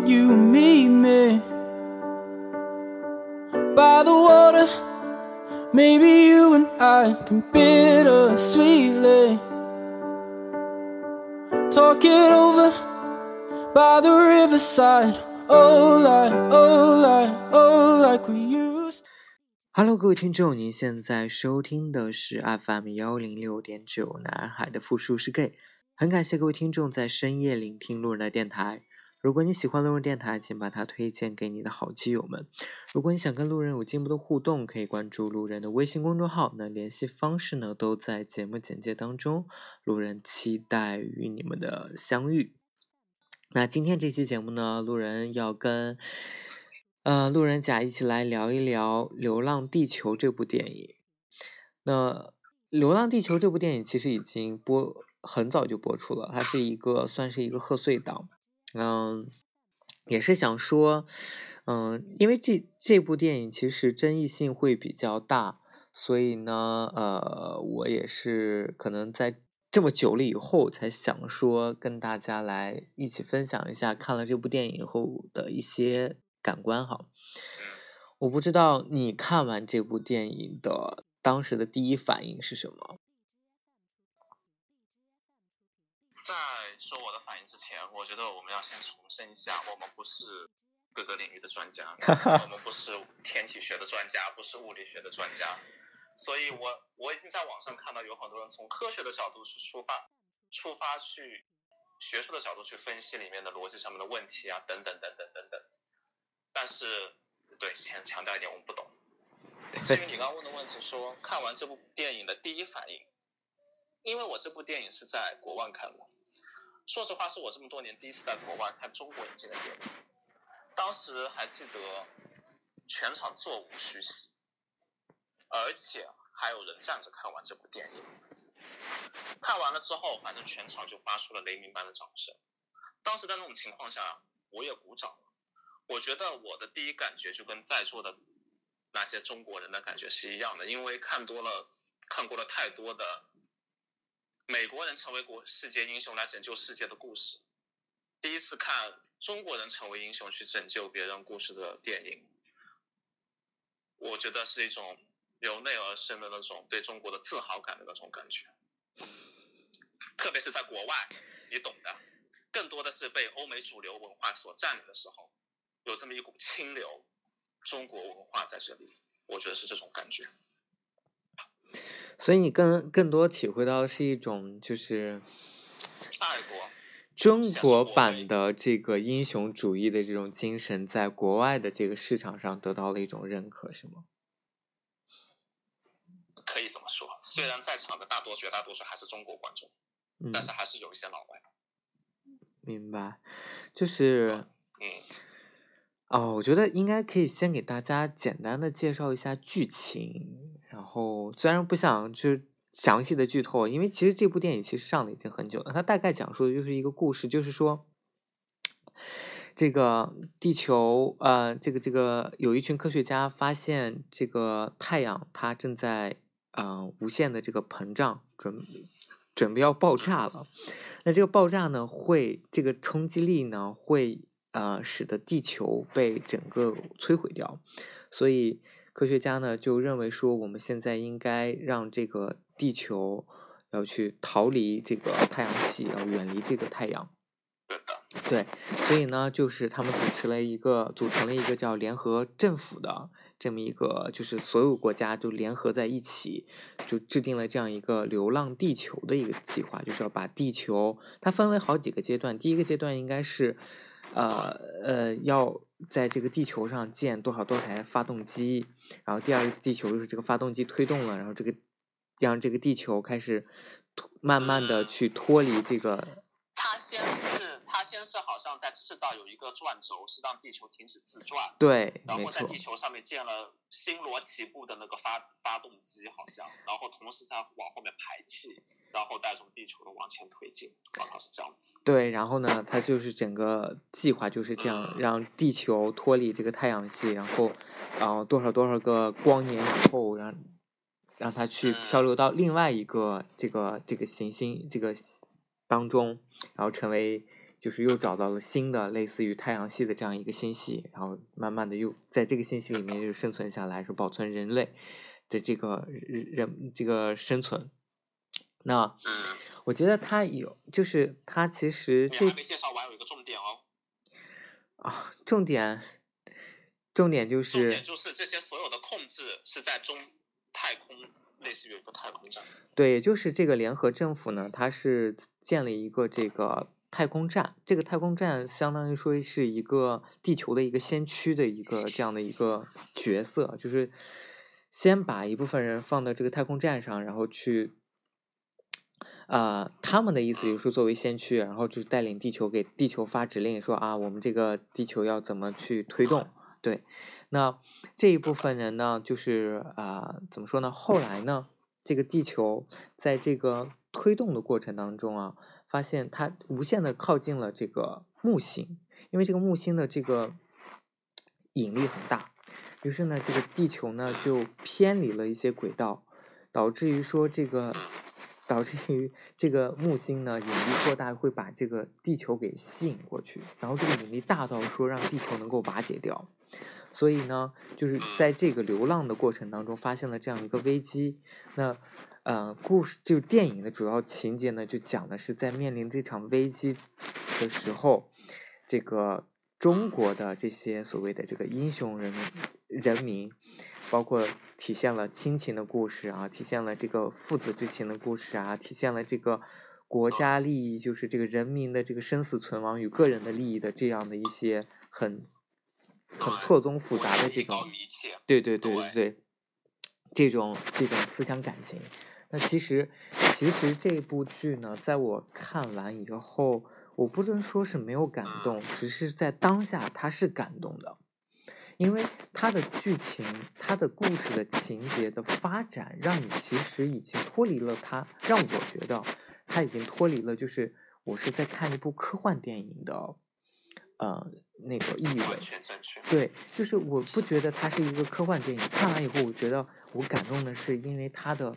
think you meet me by the water. Maybe you and I can bitter sweetly talk it over by the riverside. Oh, like, oh, like, oh, like we used. Hello，各位听众，您现在收听的是 FM 幺零六点九南海的复数是 gay，很感谢各位听众在深夜聆听路人的电台。如果你喜欢路人电台，请把它推荐给你的好基友们。如果你想跟路人有进一步的互动，可以关注路人的微信公众号，那联系方式呢都在节目简介当中。路人期待与你们的相遇。那今天这期节目呢，路人要跟呃路人甲一起来聊一聊《流浪地球》这部电影。那《流浪地球》这部电影其实已经播很早就播出了，它是一个算是一个贺岁档。嗯，也是想说，嗯，因为这这部电影其实争议性会比较大，所以呢，呃，我也是可能在。这么久了以后，才想说跟大家来一起分享一下看了这部电影以后的一些感官哈。我不知道你看完这部电影的当时的第一反应是什么。在说我的反应之前，我觉得我们要先重申一下，我们不是各个领域的专家，我们不是天体学的专家，不是物理学的专家。所以，我我已经在网上看到有很多人从科学的角度去出发，出发去学术的角度去分析里面的逻辑上面的问题啊，等等等等等等。但是，对，先强调一点，我们不懂。至于你刚刚问的问题，说看完这部电影的第一反应，因为我这部电影是在国外看的，说实话，是我这么多年第一次在国外看中国引进的电影。当时还记得全场座无虚席。而且还有人站着看完这部电影，看完了之后，反正全场就发出了雷鸣般的掌声。当时在那种情况下，我也鼓掌。我觉得我的第一感觉就跟在座的那些中国人的感觉是一样的，因为看多了，看过了太多的美国人成为国世界英雄来拯救世界的故事，第一次看中国人成为英雄去拯救别人故事的电影，我觉得是一种。由内而生的那种对中国的自豪感的那种感觉，特别是在国外，你懂的，更多的是被欧美主流文化所占领的时候，有这么一股清流，中国文化在这里，我觉得是这种感觉。所以你更更多体会到是一种就是爱国，中国版的这个英雄主义的这种精神，在国外的这个市场上得到了一种认可，是吗？可以这么说，虽然在场的大多绝大多数还是中国观众，但是还是有一些老外。明白，就是，嗯，哦，我觉得应该可以先给大家简单的介绍一下剧情，然后虽然不想去详细的剧透，因为其实这部电影其实上了已经很久了，它大概讲述的就是一个故事，就是说，这个地球，呃，这个这个有一群科学家发现这个太阳它正在。嗯，无限的这个膨胀，准准备要爆炸了。那这个爆炸呢，会这个冲击力呢，会呃使得地球被整个摧毁掉。所以科学家呢就认为说，我们现在应该让这个地球要去逃离这个太阳系，要远离这个太阳。对，所以呢，就是他们组成了一个，组成了一个叫联合政府的。这么一个，就是所有国家就联合在一起，就制定了这样一个流浪地球的一个计划，就是要把地球，它分为好几个阶段。第一个阶段应该是，呃呃，要在这个地球上建多少多少台发动机，然后第二个地球就是这个发动机推动了，然后这个让这个地球开始慢慢的去脱离这个。先是好像在赤道有一个转轴，是让地球停止自转。对，然后在地球上面建了星罗棋布的那个发发动机，好像，然后同时在往后面排气，然后带动地球的往前推进，好像是这样子。对，然后呢，它就是整个计划就是这样，让地球脱离这个太阳系，然后，然后多少多少个光年以后，让让它去漂流到另外一个这个这个行星这个当中，然后成为。就是又找到了新的类似于太阳系的这样一个星系，然后慢慢的又在这个星系里面就生存下来，是保存人类的这个人这个生存。那嗯，我觉得它有，就是它其实这你还没介绍完，有一个重点哦。啊，重点重点就是重点就是这些所有的控制是在中太空，类似于一个太空站。对，就是这个联合政府呢，它是建了一个这个太空站，这个太空站相当于说是一个地球的一个先驱的一个这样的一个角色，就是先把一部分人放到这个太空站上，然后去。呃，他们的意思就是，作为先驱，然后就带领地球给地球发指令，说啊，我们这个地球要怎么去推动？对，那这一部分人呢，就是啊、怎么说呢？后来呢，这个地球在这个推动的过程当中啊，发现它无限的靠近了这个木星，因为这个木星的这个 引力很大，于是呢，这个地球呢就偏离了一些轨道，导致于说这个。导致于这个木星呢引力过大，会把这个地球给吸引过去，然后这个引力大到说让地球能够瓦解掉，所以呢，就是在这个流浪的过程当中发现了这样一个危机。那呃，故事就电影的主要情节呢，就讲的是在面临这场危机的时候，这个中国的这些所谓的这个英雄人人民，包括体现了亲情的故事啊，体现了这个父子之情的故事啊，体现了这个国家利益，就是这个人民的这个生死存亡与个人的利益的这样的一些很很错综复杂的这种。对对对对对，这种这种思想感情。那其实其实这部剧呢，在我看完以后，我不能说是没有感动，只是在当下它是感动的，因为它的剧情、它的故事的情节的发展，让你其实已经脱离了它，让我觉得它已经脱离了，就是我是在看一部科幻电影的，呃，那个意味。对，就是我不觉得它是一个科幻电影，看完以后，我觉得我感动的是因为它的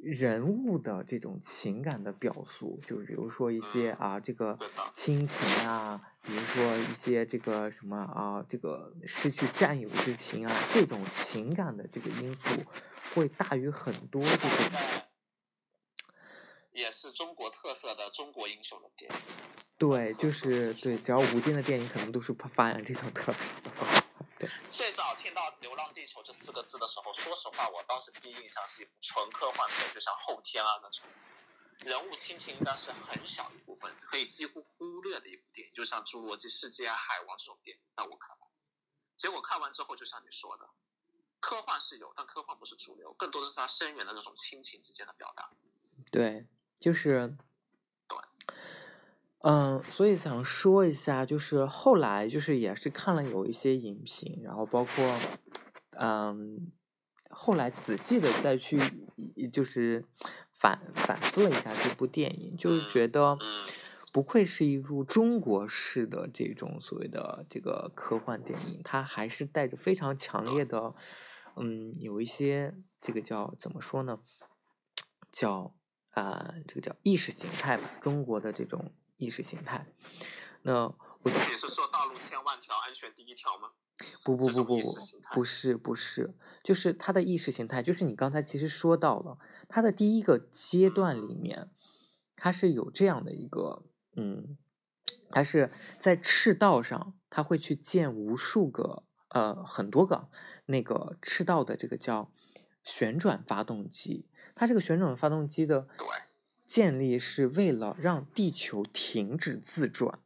人物的这种情感的表述，就是比如说一些啊，这个亲情啊，比如说一些这个什么啊，这个失去战友之情啊，这种情感的这个因素会大于很多这种也是中国特色的中国英雄的电影。对，就是对，只要吴京的电影可能都是发发扬这种特色的。对，最早听到“流浪地球”这四个字的时候，说实话，我当时第一印象是一部纯科幻片，就像《后天》啊那种。人物亲情应该是很小一部分，可以几乎忽略的一部电影，就像《侏罗纪世界》啊、《海王》这种电影。在我看来，结果看完之后，就像你说的，科幻是有，但科幻不是主流，更多的是它深远的那种亲情之间的表达。对，就是对，嗯，所以想说一下，就是后来就是也是看了有一些影评，然后包括嗯，后来仔细的再去就是反反思了一下这部电影，就是觉得嗯不愧是一部中国式的这种所谓的这个科幻电影，它还是带着非常强烈的，嗯，有一些这个叫怎么说呢？叫啊、这个叫意识形态吧，中国的这种意识形态。那我也是说道路千万条，安全第一条吗？不不不不不不是不是，就是它的意识形态，就是你刚才其实说到了，它的第一个阶段里面，它是有这样的一个嗯，它是在赤道上，它会去建无数个呃很多个那个赤道的这个叫旋转发动机，它这个旋转发动机的对建立是为了让地球停止自转。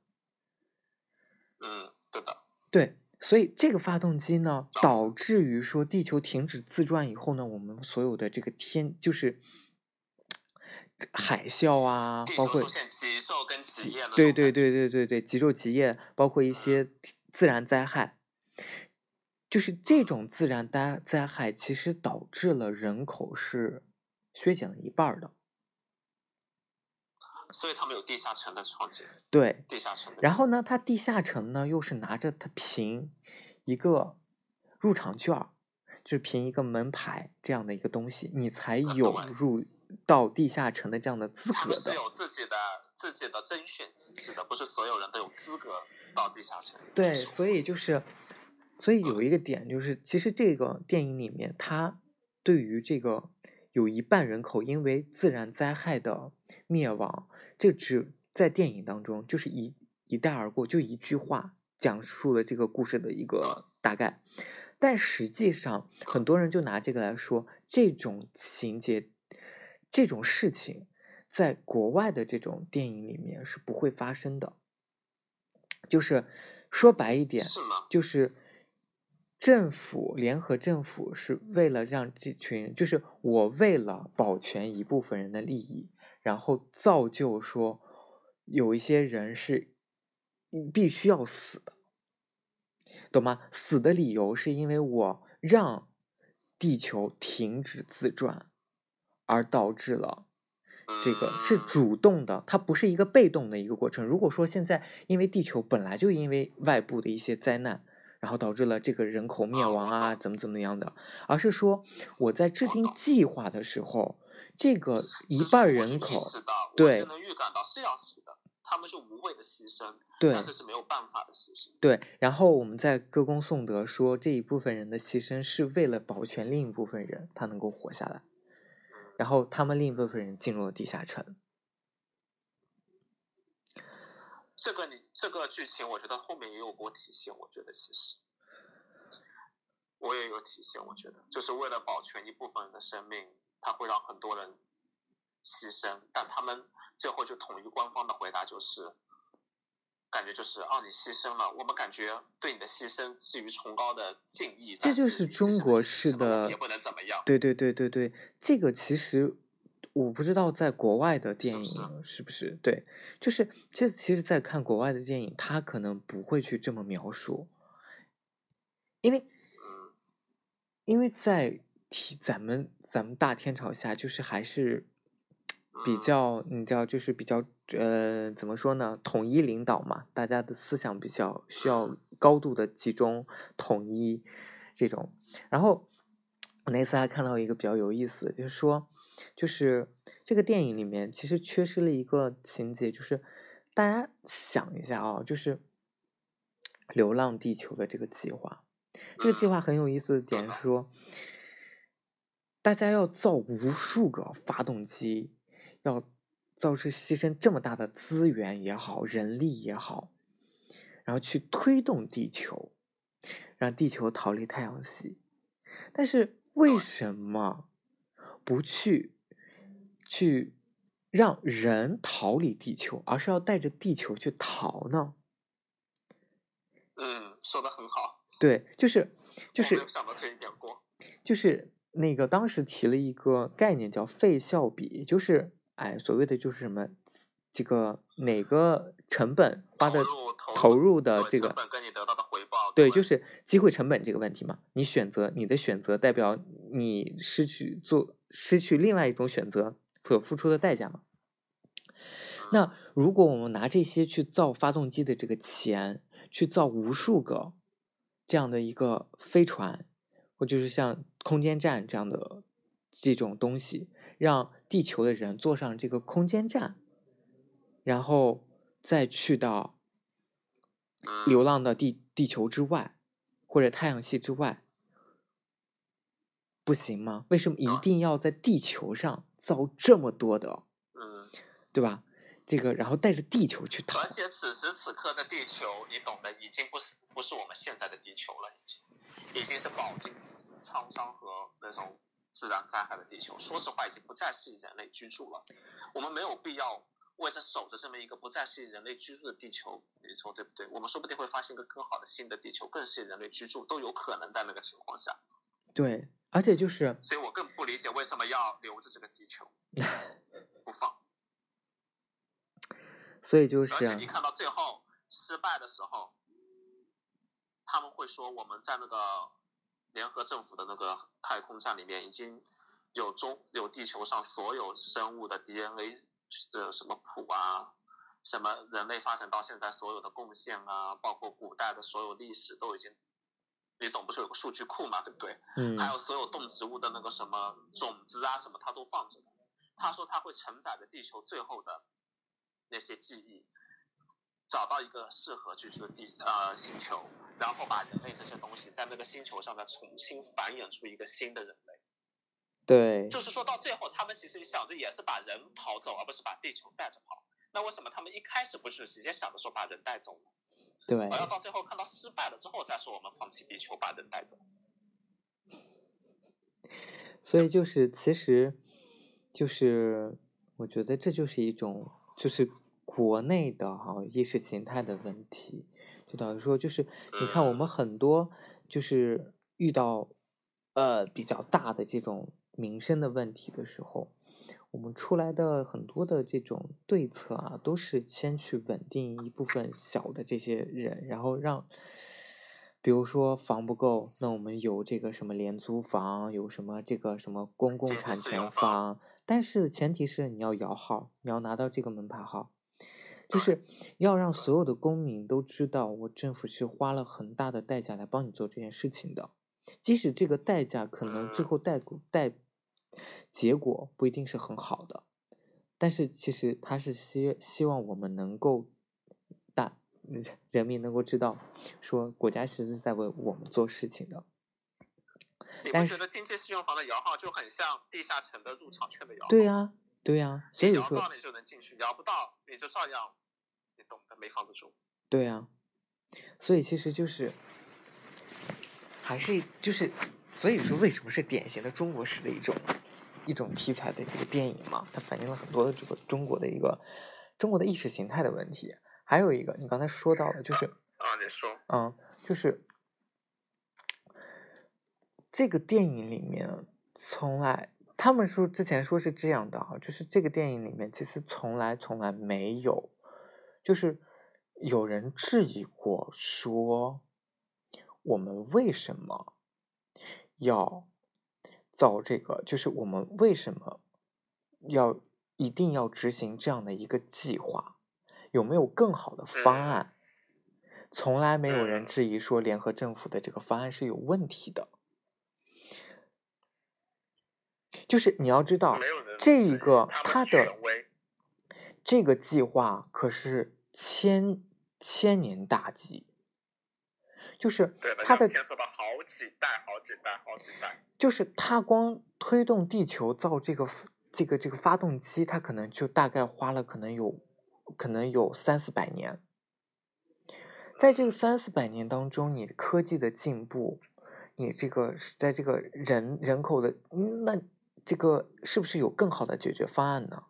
嗯，对的。对，所以这个发动机呢，哦导致于说地球停止自转以后呢，我们所有的这个天就是海啸啊，包括极昼跟极夜的对对对对对对，极昼极夜，包括一些自然灾害，就是这种自然灾灾害，其实导致了人口是削减了一半儿的。所以他们有地下城的创建，对，地下城。然后呢，他地下城呢又是拿着它凭一个入场券儿，就是凭一个门牌这样的一个东西，你才 有入到地下城的这样的资格的。们是有自己的自己的甄选机制的，不是所有人都有资格到地下城。对，所以就是，所以有一个点就是，其实这个电影里面，它对于这个有一半人口因为自然灾害的灭亡，这只在电影当中就是一一带而过，就一句话讲述了这个故事的一个大概。但实际上，很多人就拿这个来说，这种情节、这种事情，在国外的这种电影里面是不会发生的。就是说白一点，就是政府联合政府是为了让这群，就是我为了保全一部分人的利益，然后造就说有一些人是必须要死的。懂吗？死的理由是因为我让地球停止自转，而导致了这个是主动的，它不是一个被动的一个过程。如果说现在因为地球本来就因为外部的一些灾难，然后导致了这个人口灭亡啊，怎么怎么样的，而是说我在制定计划的时候，这个一半人口对能预感到是要死的。他们是无谓的牺牲，对，但是是没有办法的牺牲。对，然后我们在歌功颂德说这一部分人的牺牲是为了保全另一部分人他能够活下来，然后他们另一部分人进入了地下城。这个你这个剧情，我觉得后面也有过体现。我觉得其实我也有体现，我觉得就是为了保全一部分人的生命，他会让很多人牺牲，但他们。最后就统一官方的回答就是，感觉就是哦，你牺牲了，我们感觉对你的牺牲至于崇高的敬意。这就是中国式的，也不能怎么样。对对对对对，这个其实我不知道在国外的电影是不是对，就是这其实，在看国外的电影，他可能不会去这么描述，因为，因为在提咱们咱们大天朝下，就是还是。比较，你知道，就是比较，呃，怎么说呢？统一领导嘛，大家的思想比较需要高度的集中统一这种。然后我那次还看到一个比较有意思，就是说，就是这个电影里面其实缺失了一个情节，就是大家想一下啊，就是《流浪地球》的这个计划，这个计划很有意思的点是说，大家要造无数个发动机。要造出牺牲这么大的资源也好，人力也好，然后去推动地球，让地球逃离太阳系。但是为什么不去去让人逃离地球，而是要带着地球去逃呢？嗯，说的很好。对，就是就是想到这一点过，就是那个当时提了一个概念叫费效比，就是。哎，所谓的就是什么，这个哪个成本花的投入的这个对，就是机会成本这个问题嘛。你选择你的选择代表你失去做失去另外一种选择所付出的代价嘛。那如果我们拿这些去造发动机的这个钱，去造无数个这样的一个飞船，或就是像空间站这样的这种东西。让地球的人坐上这个空间站，然后再去到流浪的地地球之外，或者太阳系之外，不行吗？为什么一定要在地球上造这么多的？嗯，对吧？这个，然后带着地球去逃。而且此时此刻的地球，你懂的，已经不是不是我们现在的地球了，已经已经是饱经沧桑和那种。自然灾害的地球，说实话已经不再是人类居住了。我们没有必要为着守着这么一个不再是人类居住的地球，你说对不对？我们说不定会发现一个更好的新的地球，更适合人类居住，都有可能在那个情况下。对，而且就是，所以我更不理解为什么要留着这个地球 不放。所以就是，而且你看到最后失败的时候，他们会说我们在那个。联合政府的那个太空站里面已经有中有地球上所有生物的 DNA 的什么谱啊，什么人类发展到现在所有的贡献啊，包括古代的所有历史都已经，你懂不是有个数据库嘛，对不对？嗯。还有所有动植物的那个什么种子啊什么，它都放着。他说他会承载着地球最后的那些记忆，找到一个适合居住的地呃星球，然后把人类这些东西在那个星球上再重新繁衍出一个新的人类。对，就是说到最后，他们其实想着也是把人逃走，而不是把地球带着跑。那为什么他们一开始不是直接想着说把人带走呢？对，而要到最后看到失败了之后再说我们放弃地球把人带走。所以就是其实，就是我觉得这就是一种就是国内的哈意识形态的问题，就等于说就是你看我们很多就是遇到呃比较大的这种民生的问题的时候，我们出来的很多的这种对策啊，都是先去稳定一部分小的这些人，然后让。比如说房不够，那我们有这个什么廉租房，有什么这个什么公共产权房，但是前提是你要摇号，你要拿到这个门牌号，就是要让所有的公民都知道，我政府是花了很大的代价来帮你做这件事情的，即使这个代价可能最后带带结果不一定是很好的，但是其实他是希希望我们能够大。人民能够知道，说国家其实是在为我们做事情的。你不觉得经济适用房的摇号就很像地下城的入场券的摇号？对呀，对呀。所以说，摇到你就能进去，摇不到你就照样，你懂的，没房子住。对啊，所以其实就是，还是就是，所以说为什么是典型的中国式的一种一种题材的这个电影嘛？它反映了很多的这个中国的一个中国的意识形态的问题。还有一个，你刚才说到的，就是啊，你说，嗯，就是这个电影里面从来，他们说之前说是这样的啊，就是这个电影里面其实从来从来没有，就是有人质疑过说，我们为什么要造这个，就是我们为什么要一定要执行这样的一个计划。有没有更好的方案？从来没有人质疑说联合政府的这个方案是有问题的。就是你要知道，这一个他的这个计划可是千千年大计，就是他的牵涉到好几代、好几代、好几代。就是他光推动地球造这个这个这个发动机，他可能就大概花了可能有。可能有三四百年，在这个三四百年当中，你科技的进步，你这个在这个人人口的，那这个是不是有更好的解决方案呢？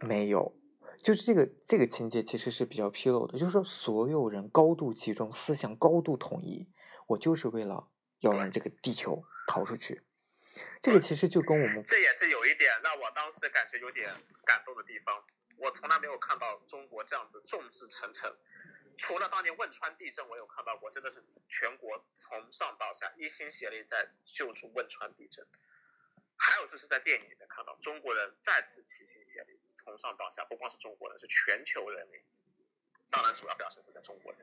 没有，就是这个这个情节其实是比较纰漏的，就是说所有人高度集中，思想高度统一，我就是为了要让这个地球逃出去。这个其实就跟我们，这也是有一点让我当时感觉有点感动的地方。我从来没有看到中国这样子众志成城，除了当年汶川地震，我有看到过，真的是全国从上到下一心协力在救助汶川地震。还有就是在电影里面看到中国人再次齐心协力，从上到下，不光是中国人，是全球人民。当然，主要表现是在中国人。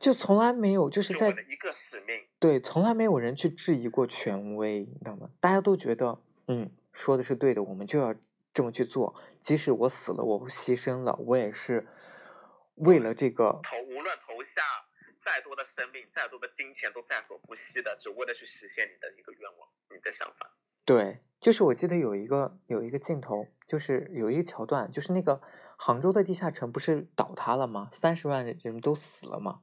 就从来没有，就是在一个使命，对，从来没有人去质疑过权威，你知道吗？大家都觉得，嗯，说的是对的，我们就要这么去做，即使我死了，我牺牲了，我也是为了这个投，无论投下再多的生命，再多的金钱，都在所不惜的，只为了去实现你的一个愿望，你的想法。对，就是我记得有一个有一个镜头，就是有一个桥段，就是那个杭州的地下城不是倒塌了吗？三十万人都死了吗？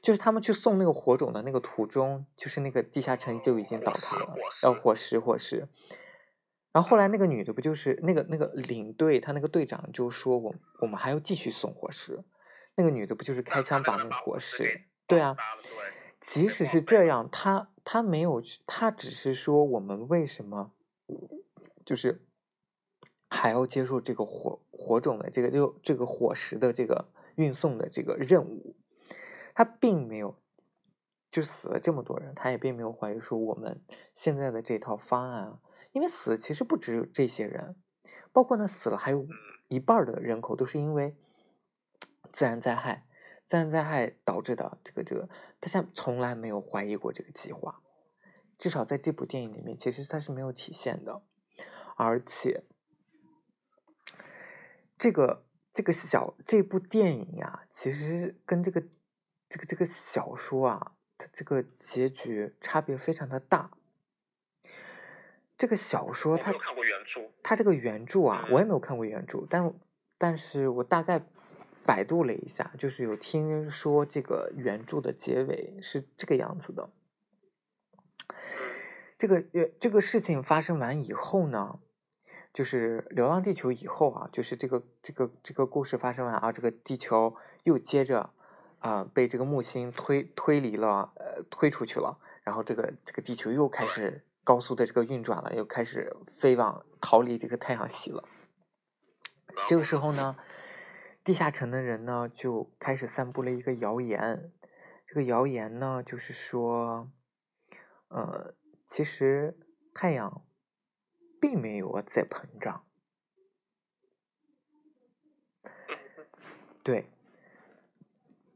就是他们去送那个火种的那个途中，就是那个地下城就已经倒塌了，要火石火石。然后后来那个女的不就是那个那个领队，他那个队长就说我我们还要继续送火石。那个女的不就是开枪把那个火石？对啊，即使是这样，他他没有去，他只是说我们为什么就是还要接受这个火火种的这个就这个火石的这个运送的这个任务。他并没有，就死了这么多人，他也并没有怀疑说我们现在的这套方案啊，因为死其实不只有这些人，包括呢死了还有一半的人口都是因为自然灾害，自然灾害导致的这个这个，大家从来没有怀疑过这个计划，至少在这部电影里面，其实它是没有体现的，而且这个这个小这部电影呀，其实跟这个这个这个小说啊，它这个结局差别非常的大。这个小说它看过原著，它这个原著啊，嗯我也没有看过原著，但但是我大概百度了一下，就是有听说这个原著的结尾是这个样子的。嗯这个呃，这个事情发生完以后呢，就是《流浪地球》以后啊，就是这个这个这个故事发生完啊，这个地球又接着啊、被这个木星推推离了，呃推出去了，然后这个这个地球又开始高速的这个运转了，又开始飞往逃离这个太阳系了。这个时候呢，地下城的人呢就开始散布了一个谣言，这个谣言呢就是说，呃，其实太阳并没有在膨胀，对，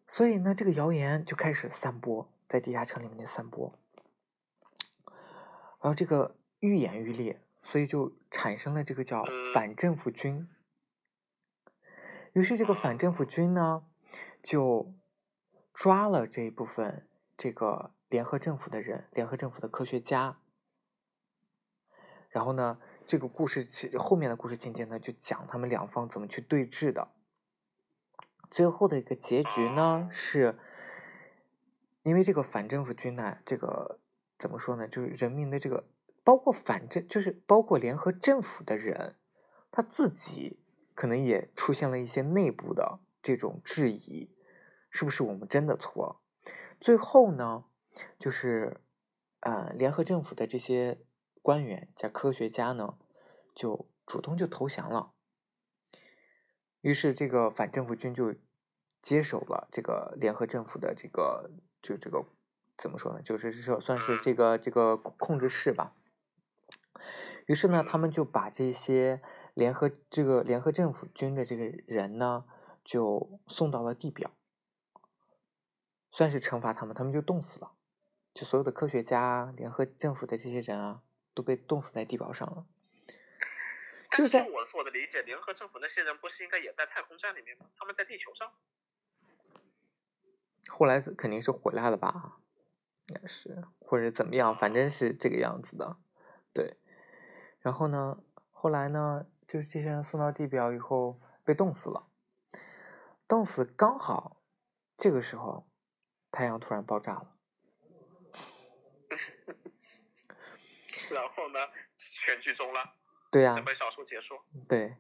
所以呢，这个谣言就开始散播，在地下城里面的散播，然后这个愈演愈烈，所以就产生了这个叫嗯。反政府军。于是这个反政府军呢，就抓了这一部分这个联合政府的人，联合政府的科学家。然后呢，这个故事后面的故事情节呢，就讲他们两方怎么去对峙的。最后的一个结局呢，是因为这个反政府军呢，这个怎么说呢，就是人民的这个，包括反政，就是包括联合政府的人，他自己可能也出现了一些内部的这种质疑，是不是我们真的错？最后呢，就是呃，联合政府的这些官员加科学家呢，就主动就投降了。于是这个反政府军就接手了这个联合政府的这个就这个怎么说呢？就是说算是这个这个控制室吧。于是呢，他们就把这些联合这个联合政府军的这个人呢，就送到了地表，算是惩罚他们，他们就冻死了。就所有的科学家、联合政府的这些人啊，都被冻死在地表上了。但就是在据我我的理解，联合政府那些人不是应该也在太空站里面吗？他们在地球上。后来肯定是回来了吧，应该是或者怎么样，反正是这个样子的，对。然后呢，后来呢，就是这些人送到地表以后被冻死了，冻死刚好这个时候太阳突然爆炸了，然后呢，全剧终了，对呀、整本小说结束。对，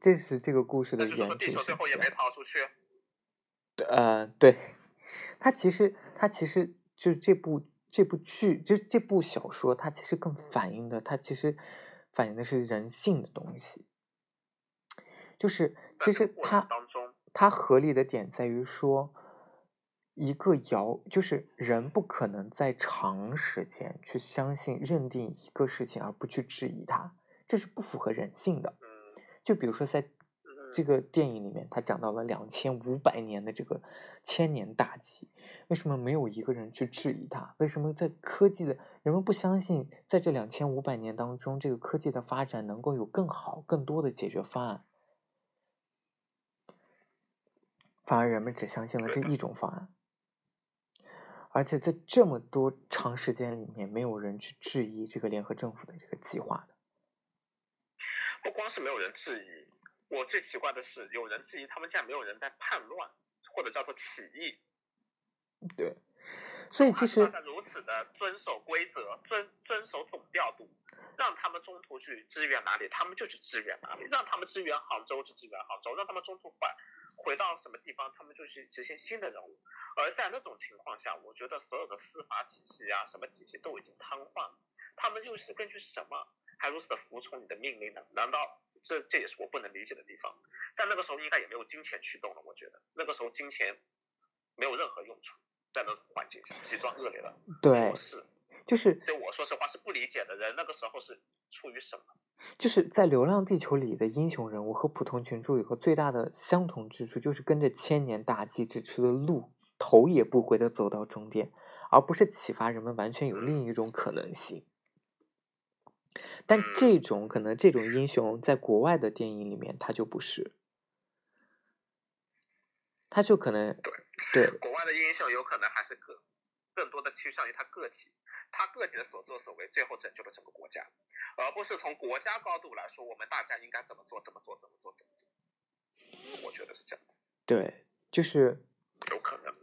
这是这个故事的原著地球最后也没逃出去。呃，对，它其实它其实就是这部这部剧，就这部小说，它其实更反映的，它其实反映的是人性的东西。就是其实它它合理的点在于说，一个谣就是人不可能在长时间去相信认定一个事情而不去质疑它，这是不符合人性的。嗯就比如说在嗯，这个电影里面，他讲到了两千五百年的这个千年大计，为什么没有一个人去质疑它？为什么在科技的人们不相信，在这两千五百年当中，这个科技的发展能够有更好、更多的解决方案？反而人们只相信了这一种方案，而且在这么多长时间里面，没有人去质疑这个联合政府的这个计划的。不光是没有人质疑，我最奇怪的是，有人质疑，他们现在没有人在叛乱，或者叫做起义。对，所以其实大家如此的遵守规则，遵遵守总调度，让他们中途去支援哪里，他们就去支援哪里；让他们支援杭州就支援杭州，让他们中途换回到什么地方，他们就去执行新的任务。而在那种情况下，我觉得所有的司法体系啊，什么体系都已经瘫痪了。他们又是根据什么还如此的服从你的命令呢？难道这这也是我不能理解的地方？在那个时候应该也没有金钱驱动了，我觉得那个时候金钱没有任何用处，在那个环境下极端恶劣的对模，式。就是所以我说实话是不理解的人，那个时候是出于什么？就是在《流浪地球》里的英雄人物和普通群众有个最大的相同之处，就是跟着千年大计指出的路，头也不回的走到终点，而不是启发人们完全有另一种可能性。但这种可能这种英雄在国外的电影里面他就不是，他就可能对国外的英雄有可能还是个更多的趋向于他个体，他个体的所作所为最后拯救了整个国家，而不是从国家高度来说我们大家应该怎么做怎么做怎么做怎么做。我觉得是这样子。对，就是有可能。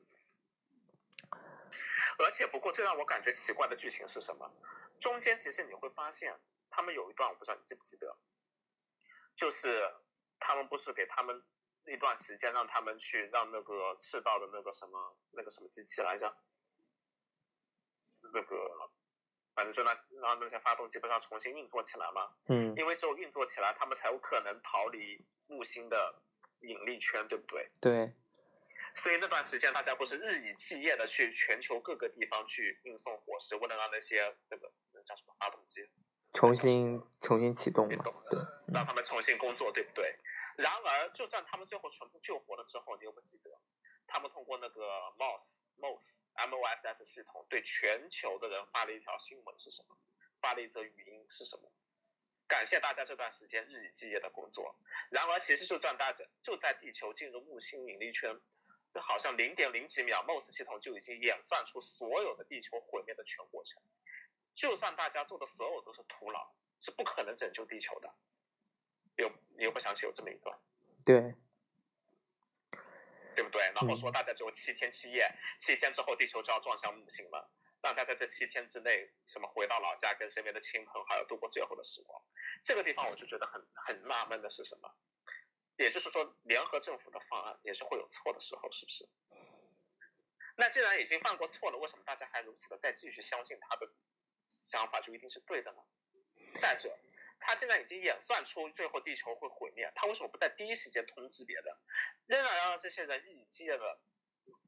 而且，不过最让我感觉奇怪的剧情是什么？中间其实你会发现，他们有一段我不知道你记不记得，就是他们不是给他们一段时间让他们去让那个赤道的那个什么那个什么机器来着，那个反正就那让那些发动机不是要重新运作起来嘛？嗯，因为只有运作起来，他们才有可能逃离木星的引力圈，对不对？对。所以那段时间，大家不是日以继夜的去全球各个地方去运送伙食，为了让那些那个那叫什么发动机重新重新启动嘛，对，让他们重新工作，对不对？然而，就算他们最后全部救活了之后，你又不记得，他们通过那个 MOS MOS M O S S 系统对全球的人发了一条新闻是什么？发了一则语音是什么？感谢大家这段时间日以继夜的工作。然而，其实就算大家就在地球进入木星引力圈。好像零点零几秒，MOS 系统就已经演算出所有的地球毁灭的全过程。就算大家做的所有都是徒劳，是不可能拯救地球的。有你又不想起有这么一段？对，对不对？然后说大家只有七天七夜，七天之后地球就要撞向木星了。大家在这七天之内，什么回到老家跟身边的亲朋好友度过最后的时光？这个地方我就觉得很很纳闷的是什么？也就是说，联合政府的方案也是会有错的时候，是不是？那既然已经犯过错了，为什么大家还如此的再继续相信他的想法就一定是对的呢？再者，他既然已经演算出最后地球会毁灭，他为什么不在第一时间通知别人，仍然让这些人日以继夜的，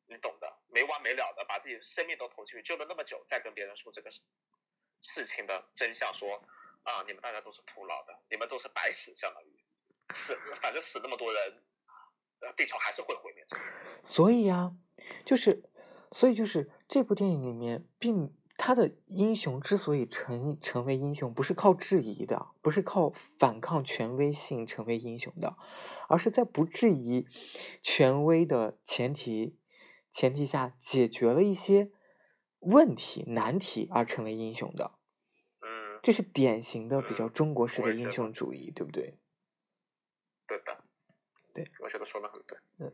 你懂的，没完没了的把自己生命都投进去，救了那么久，再跟别人说这个事情的真相，说啊，你们大家都是徒劳的，你们都是白死，相当于。死，反正死那么多人，呃，地球还是会毁灭。所以呀，就是，所以就是这部电影里面，并他的英雄之所以成成为英雄，不是靠质疑的，不是靠反抗权威性成为英雄的，而是在不质疑权威的前提前提下，解决了一些问题难题而成为英雄的。嗯，这是典型的比较中国式的英雄主义，对不对？对的，对，我觉得说的很对。嗯，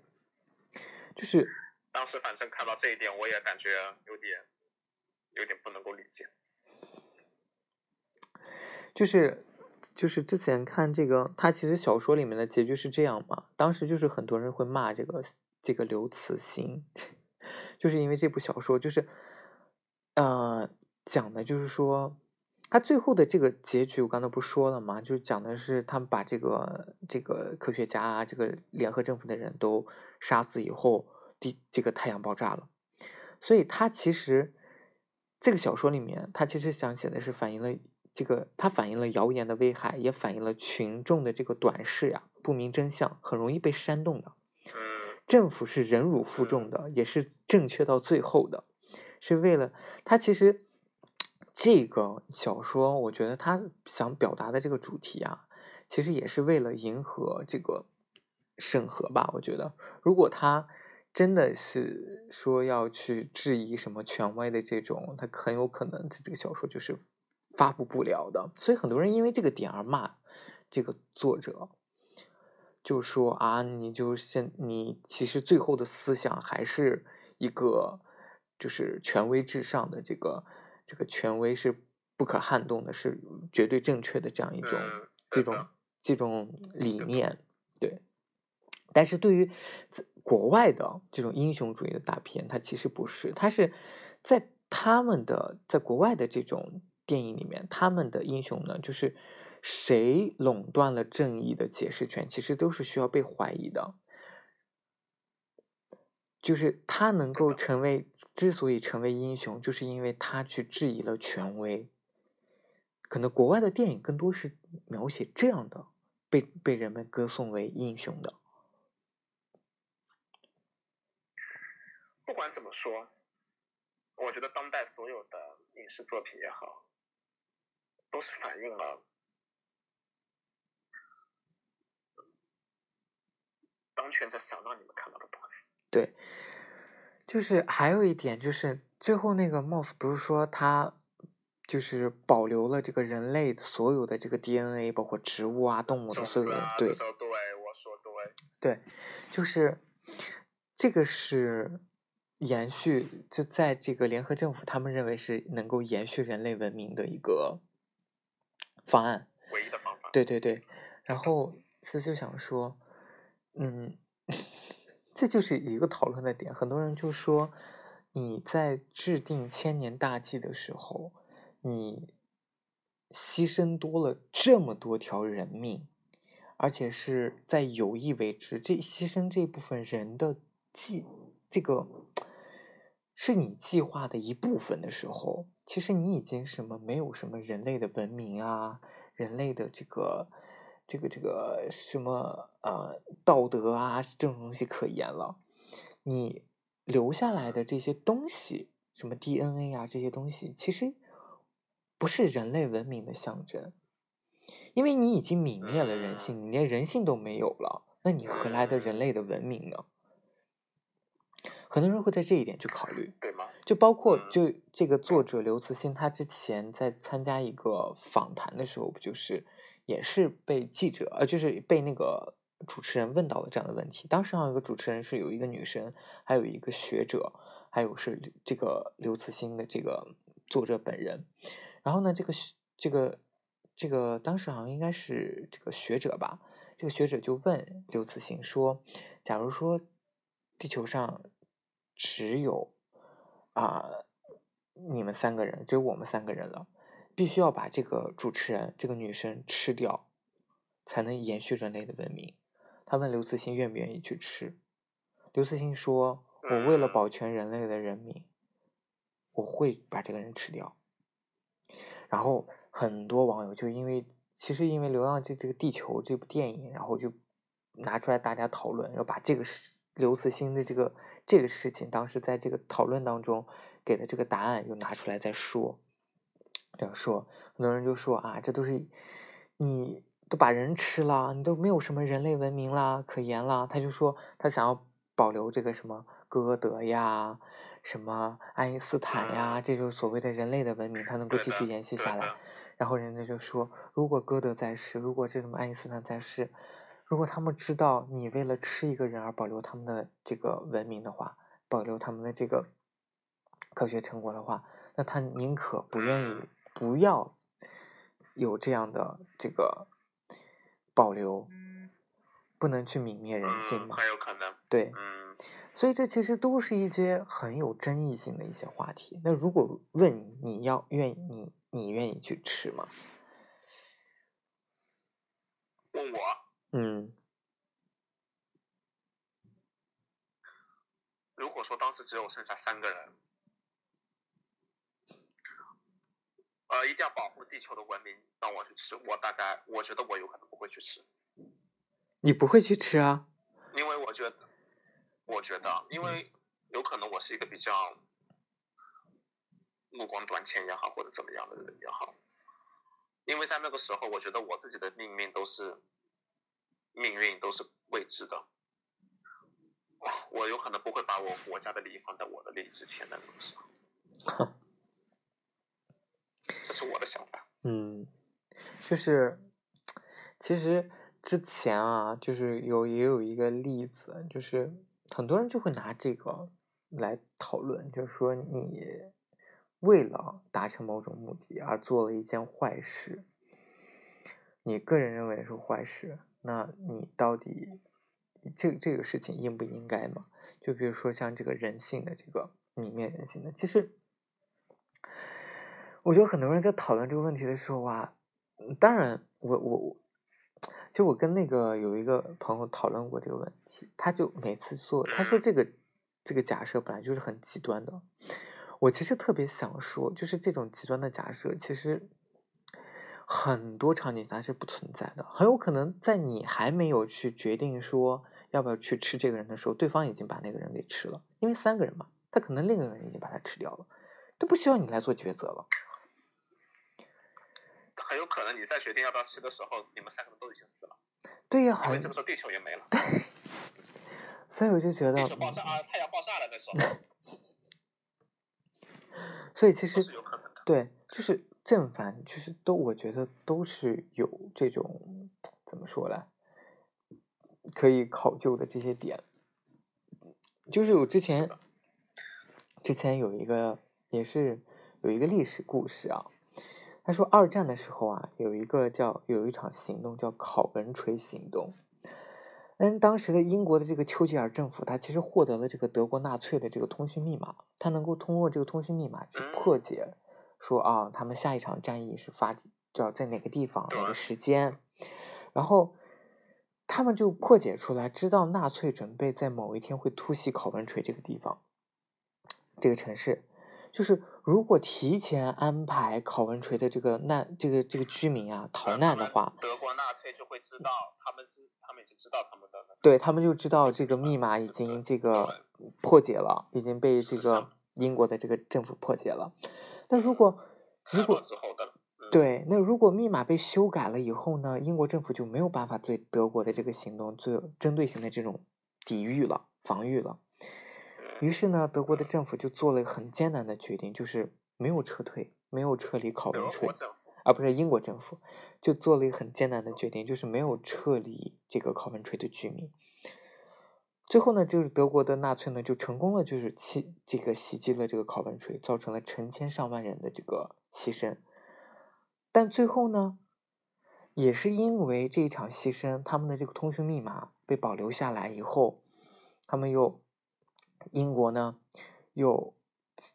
就是当时反正看到这一点，我也感觉有点有点不能够理解。就是就是之前看这个，他其实小说里面的结局是这样嘛？当时就是很多人会骂这个这个刘慈欣，就是因为这部小说就是呃讲的就是说。他最后的这个结局，我刚才不说了吗？就是讲的是他们把这个这个科学家啊，这个联合政府的人都杀死以后，地这个太阳爆炸了。所以他其实这个小说里面，他其实想写的是反映了这个，他反映了谣言的危害，也反映了群众的这个短视呀，不明真相，很容易被煽动的。政府是忍辱负重的，也是正确到最后的，是为了他其实。这个小说，我觉得他想表达的这个主题啊，其实也是为了迎合这个审核吧。我觉得，如果他真的是说要去质疑什么权威的这种，他很有可能这个小说就是发布不了的。所以很多人因为这个点而骂这个作者，就说啊，你就现你其实最后的思想还是一个就是权威至上的这个。这个权威是不可撼动的，是绝对正确的这样一种这种这种理念，对。但是对于国外的这种英雄主义的大片，它其实不是，它是在他们的在国外的这种电影里面，他们的英雄呢，就是谁垄断了正义的解释权，其实都是需要被怀疑的。就是他能够成为，之所以成为英雄，就是因为他去质疑了权威。可能国外的电影更多是描写这样的，被被人们歌颂为英雄的。不管怎么说，我觉得当代所有的影视作品也好，都是反映了当权者想让你们看到的东西。对，就是还有一点就是最后那个 Moss 不是说他就是保留了这个人类的所有的这个 DNA，包括植物啊、动物的所有的，对这时候对我说对，对，就是这个是延续，就在这个联合政府，他们认为是能够延续人类文明的一个方案。唯一的方法。对对对，然后其实就想说，嗯，这就是一个讨论的点。很多人就说，你在制定千年大计的时候，你牺牲多了这么多条人命，而且是在有意为之，这牺牲这部分人的计，这个是你计划的一部分的时候，其实你已经什么没有什么人类的文明啊，人类的这个这个这个什么呃道德啊这种东西可言了。你留下来的这些东西，什么 DNA 啊这些东西，其实不是人类文明的象征，因为你已经泯灭了人性，你连人性都没有了，那你何来的人类的文明呢？很多人会在这一点去考虑。对吗？就包括嗯就这个作者刘慈欣，他之前在参加一个访谈的时候，不就是也是被记者呃，就是被那个主持人问到了这样的问题。当时好像有个主持人是有一个女生，还有一个学者，还有是这个刘慈欣的这个作者本人。然后呢，这个这个这个当时好像应该是这个学者吧，这个学者就问刘慈欣说：“假如说地球上只有啊、你们三个人，只有我们三个人了，必须要把这个主持人这个女生吃掉，才能延续人类的文明。”他问刘慈欣愿不愿意去吃，刘慈欣说：“我为了保全人类的人民，我会把这个人吃掉。”然后很多网友就因为其实因为《流浪这这个地球》这部电影，然后就拿出来大家讨论，要把这个刘慈欣的这个这个事情，当时在这个讨论当中给的这个答案又拿出来再说，这样说，很多人就说啊，这都是你都把人吃了，你都没有什么人类文明啦可言啦。他就说他想要保留这个什么歌德呀。什么爱因斯坦呀，这就是所谓的人类的文明，他能够继续延续下来。然后人家就说，如果歌德在世，如果这什么爱因斯坦在世，如果他们知道你为了吃一个人而保留他们的这个文明的话，保留他们的这个科学成果的话，那他宁可不愿意不要有这样的这个保留，不能去泯灭人性嗯，嘛？很有可能。对，嗯，所以这其实都是一些很有争议性的一些话题。那如果问你，你要愿意你你愿意去吃吗？问我，嗯。如果说当时只有剩下三个人，呃，一定要保护地球的文明，让我去吃，我大概我觉得我有可能不会去吃，你不会去吃啊？因为我觉得，我觉得，因为有可能我是一个比较目光短浅也好，或者怎么样的人也好，因为在那个时候，我觉得我自己的命运都是命运都是未知的。我有可能不会把我国家的利益放在我的利益之前的那个时候，这是我的想法。嗯，就是其实之前啊，就是有也有一个例子，就是很多人就会拿这个来讨论，就是说你为了达成某种目的而做了一件坏事，你个人认为是坏事，那你到底这这个事情应不应该嘛？就比如说像这个人性的这个泯灭人性的，其实。我觉得很多人在讨论这个问题的时候啊，当然我我我，就我跟那个有一个朋友讨论过这个问题，他就每次做，他说这个这个假设本来就是很极端的。我其实特别想说，就是这种极端的假设，其实很多场景它是不存在的，很有可能在你还没有去决定说要不要去吃这个人的时候，对方已经把那个人给吃了，因为三个人嘛，他可能另一个人已经把他吃掉了，都不需要你来做抉择了。很很有可能你在决定要不要吃的时候，你们三个人都已经死了，对呀，因为这个时候地球也没了，对所以我就觉得地，球爆炸啊，太阳爆炸了那时候，所以其实是有可能的。对，就是正反，就是都我觉得都是有这种怎么说呢，可以考究的这些点。就是我之前之前有一个也是有一个历史故事啊，他说二战的时候啊，有一个叫有一场行动叫考文垂行动。嗯，当时的英国的这个丘吉尔政府，他其实获得了这个德国纳粹的这个通讯密码，他能够通过这个通讯密码去破解，说啊，他们下一场战役是发就要在哪个地方、哪个时间，然后他们就破解出来，知道纳粹准备在某一天会突袭考文垂这个地方，这个城市。就是如果提前安排考文垂的这个难这个这个居民啊逃难的话，德国纳粹就会知道，他们知，他们已经知道他们的那个对他们就知道这个密码已经这个破解了，已经被这个英国的这个政府破解了。那如果如果之后的，嗯，对，那如果密码被修改了以后呢，英国政府就没有办法对德国的这个行动做针对性的这种抵御了、防御了。于是呢，德国的政府就做了很艰难的决定，就是没有撤退，没有撤离考文垂啊，不是英国政府，就做了一个很艰难的决定，就是没有撤离这个考文垂的居民。最后呢，就是德国的纳粹呢就成功了，就是袭这个袭击了这个考文垂，造成了成千上万人的这个牺牲。但最后呢，也是因为这一场牺牲，他们的这个通讯密码被保留下来以后，他们又英国呢又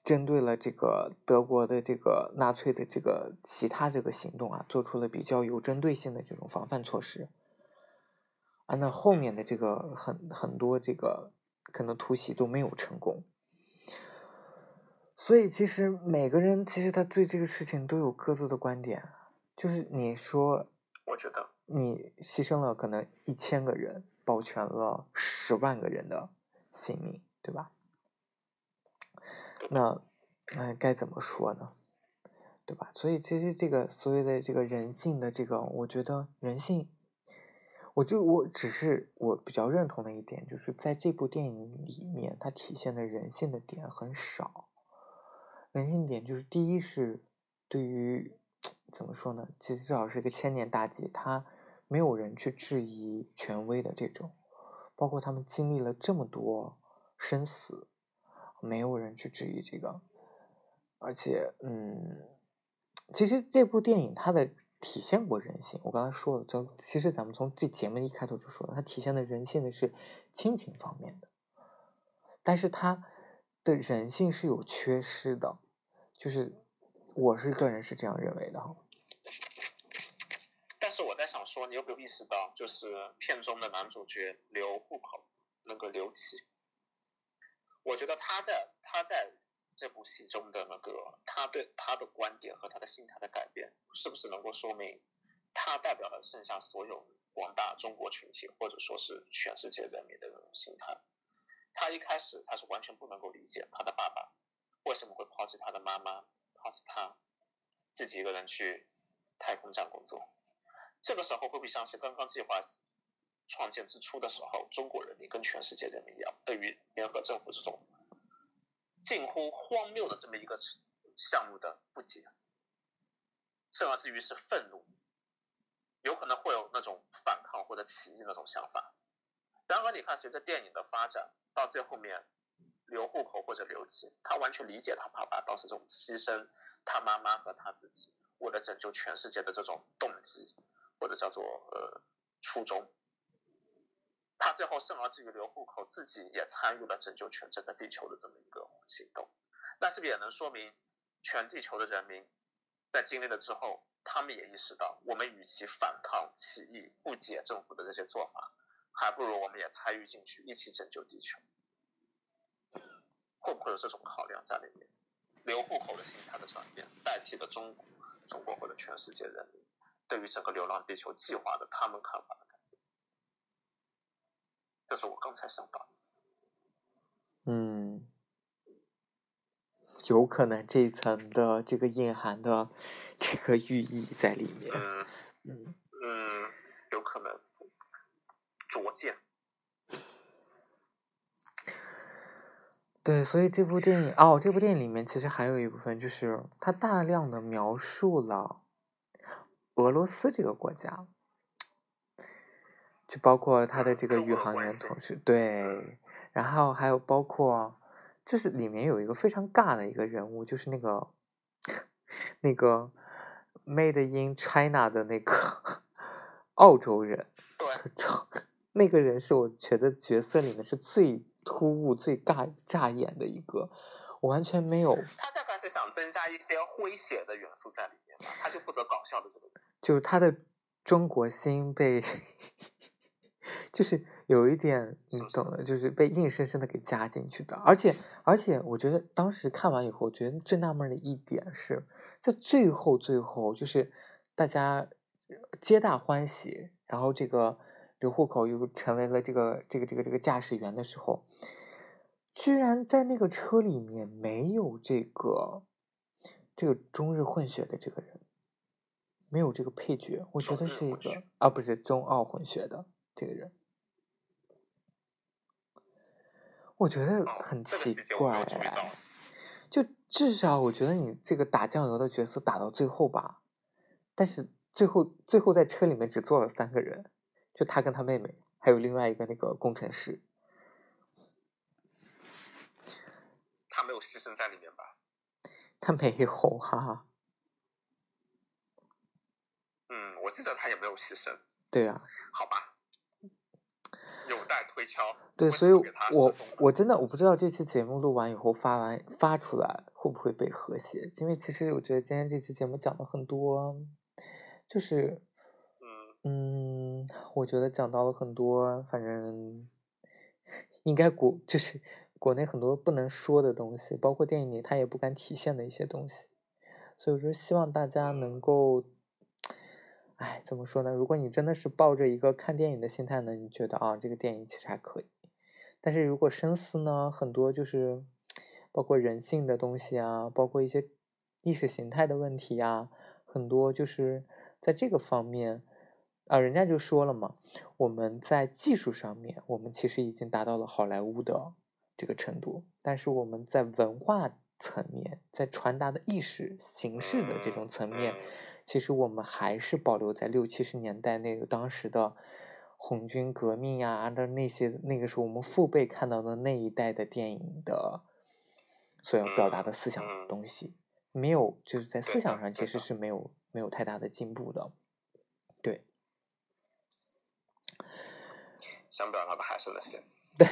针对了这个德国的这个纳粹的这个其他这个行动啊，做出了比较有针对性的这种防范措施。啊，那后面的这个很很多这个可能突袭都没有成功。所以其实每个人其实他对这个事情都有各自的观点，就是你说我觉得你牺牲了可能一千个人，保全了十万个人的性命，对吧？那，哎，该怎么说呢？对吧？所以其实这个所谓的这个人性的这个，我觉得人性，我就我只是我比较认同的一点，就是在这部电影里面，它体现的人性的点很少。人性点就是第一是对于怎么说呢？其实至少是一个千年大计，他没有人去质疑权威的这种，包括他们经历了这么多生死，没有人去质疑这个，而且嗯，其实这部电影它的体现过人性，我刚才说了，就其实咱们从这节目一开头就说了，它体现的人性的是亲情方面的，但是它的人性是有缺失的，就是我是个人是这样认为的哈。但是我在想说，你有没有意识到，就是片中的男主角刘户口那个刘琦，我觉得他在他在这部戏中的那个他对他的观点和他的心态的改变，是不是能够说明他代表了剩下所有广大中国群体，或者说是全世界人民的那种心态？他一开始他是完全不能够理解他的爸爸为什么会抛弃他的妈妈，抛弃他自己一个人去太空站工作。这个时候会不会像是刚刚计划创建之初的时候，中国人民跟全世界人民一样，对于联合政府这种近乎荒谬的这么一个项目的不解，甚而至于是愤怒，有可能会有那种反抗或者起义那种想法。然而，你看，随着电影的发展，到最后面，留户口或者留籍，他完全理解他爸爸当时这种牺牲他妈妈和他自己，为了拯救全世界的这种动机，或者叫做呃初衷。最后甚而至于留户口，自己也参与了拯救全整个地球的这么一个行动。那是不是也能说明，全地球的人民在经历了之后，他们也意识到，我们与其反抗、起义、不解政府的这些做法，还不如我们也参与进去，一起拯救地球。会不会有这种考量在里面？留户口的心态的转变，代替了中国、中国或者全世界人民对于整个流浪地球计划的他们看法。这是我刚才想到的。嗯，有可能这一层的这个隐含的这个寓意在里面。嗯嗯，嗯，有可能拙见。对，所以这部电影哦，这部电影里面其实还有一部分就是它大量的描述了俄罗斯这个国家，就包括他的这个宇航员同。事，对，然后还有包括就是里面有一个非常尬的一个人物，就是那个那个 Made in China 的那个澳洲人，对，那个人是我觉得角色里面是最突兀、最尬炸眼的一个，我完全没有，他大概是想增加一些诙谐的元素在里面吧，他就负责搞笑的这个人。就是他的中国心被，就是有一点你懂的，就是被硬生生的给加进去的。而且而且，我觉得当时看完以后，我觉得最纳闷的一点是在最后最后，就是大家皆大欢喜，然后这个刘户口又成为了这个这个这个这个驾驶员的时候，居然在那个车里面没有这个这个中日混血的这个人。没有这个配角，我觉得是一个啊，不是中澳混血的这个人，我觉得哦很奇怪就至少我觉得你这个打酱油的角色打到最后吧，但是最后最后在车里面只坐了三个人，就他跟他妹妹，还有另外一个那个工程师，他没有牺牲在里面吧？他没有哈，嗯，我记得他也没有牺牲，对啊，好吧，有待推敲。对，所以我我真的我不知道这期节目录完以后发完发出来会不会被和谐，因为其实我觉得今天这期节目讲了很多，就是嗯，嗯，我觉得讲到了很多，反正应该国就是国内很多不能说的东西，包括电影里他也不敢体现的一些东西，所以我就希望大家能够，哎，怎么说呢？如果你真的是抱着一个看电影的心态呢，你觉得啊，这个电影其实还可以，但是如果深思呢，很多就是包括人性的东西啊，包括一些意识形态的问题呀、很多就是在这个方面。啊，人家就说了嘛，我们在技术上面，我们其实已经达到了好莱坞的这个程度，但是我们在文化层面，在传达的意识形式的这种层面，其实我们还是保留在六七十年代那个当时的红军革命啊的那些那个时候我们父辈看到的那一代的电影的所要表达的思想嗯东西，没有就是在思想上其实是没有没有太大的进步的，对。想表达的还是那些。对，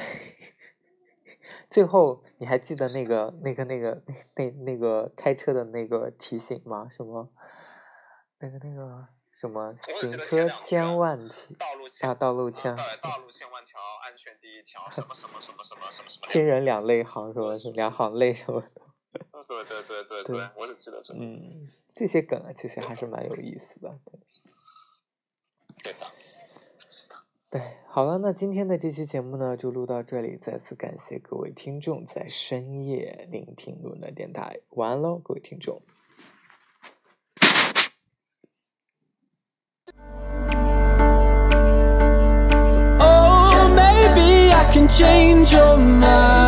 最后你还记得那个、那个、那个、那、那、那个开车的那个提醒吗？什么？那个、那个什么？行车千万条道路千啊，道路啊千对，道路千万条，安全第一条，什么什么什么什么什么什么 亲人两泪行什么是两行泪什么的。对对对对我只记得这个。嗯，这些梗啊，其实还是蛮有意思的。对 对的，是的。对，好了，那今天的这期节目呢，就录到这里。再次感谢各位听众在深夜聆听论的电台。晚安喽，各位听众。Change your mind.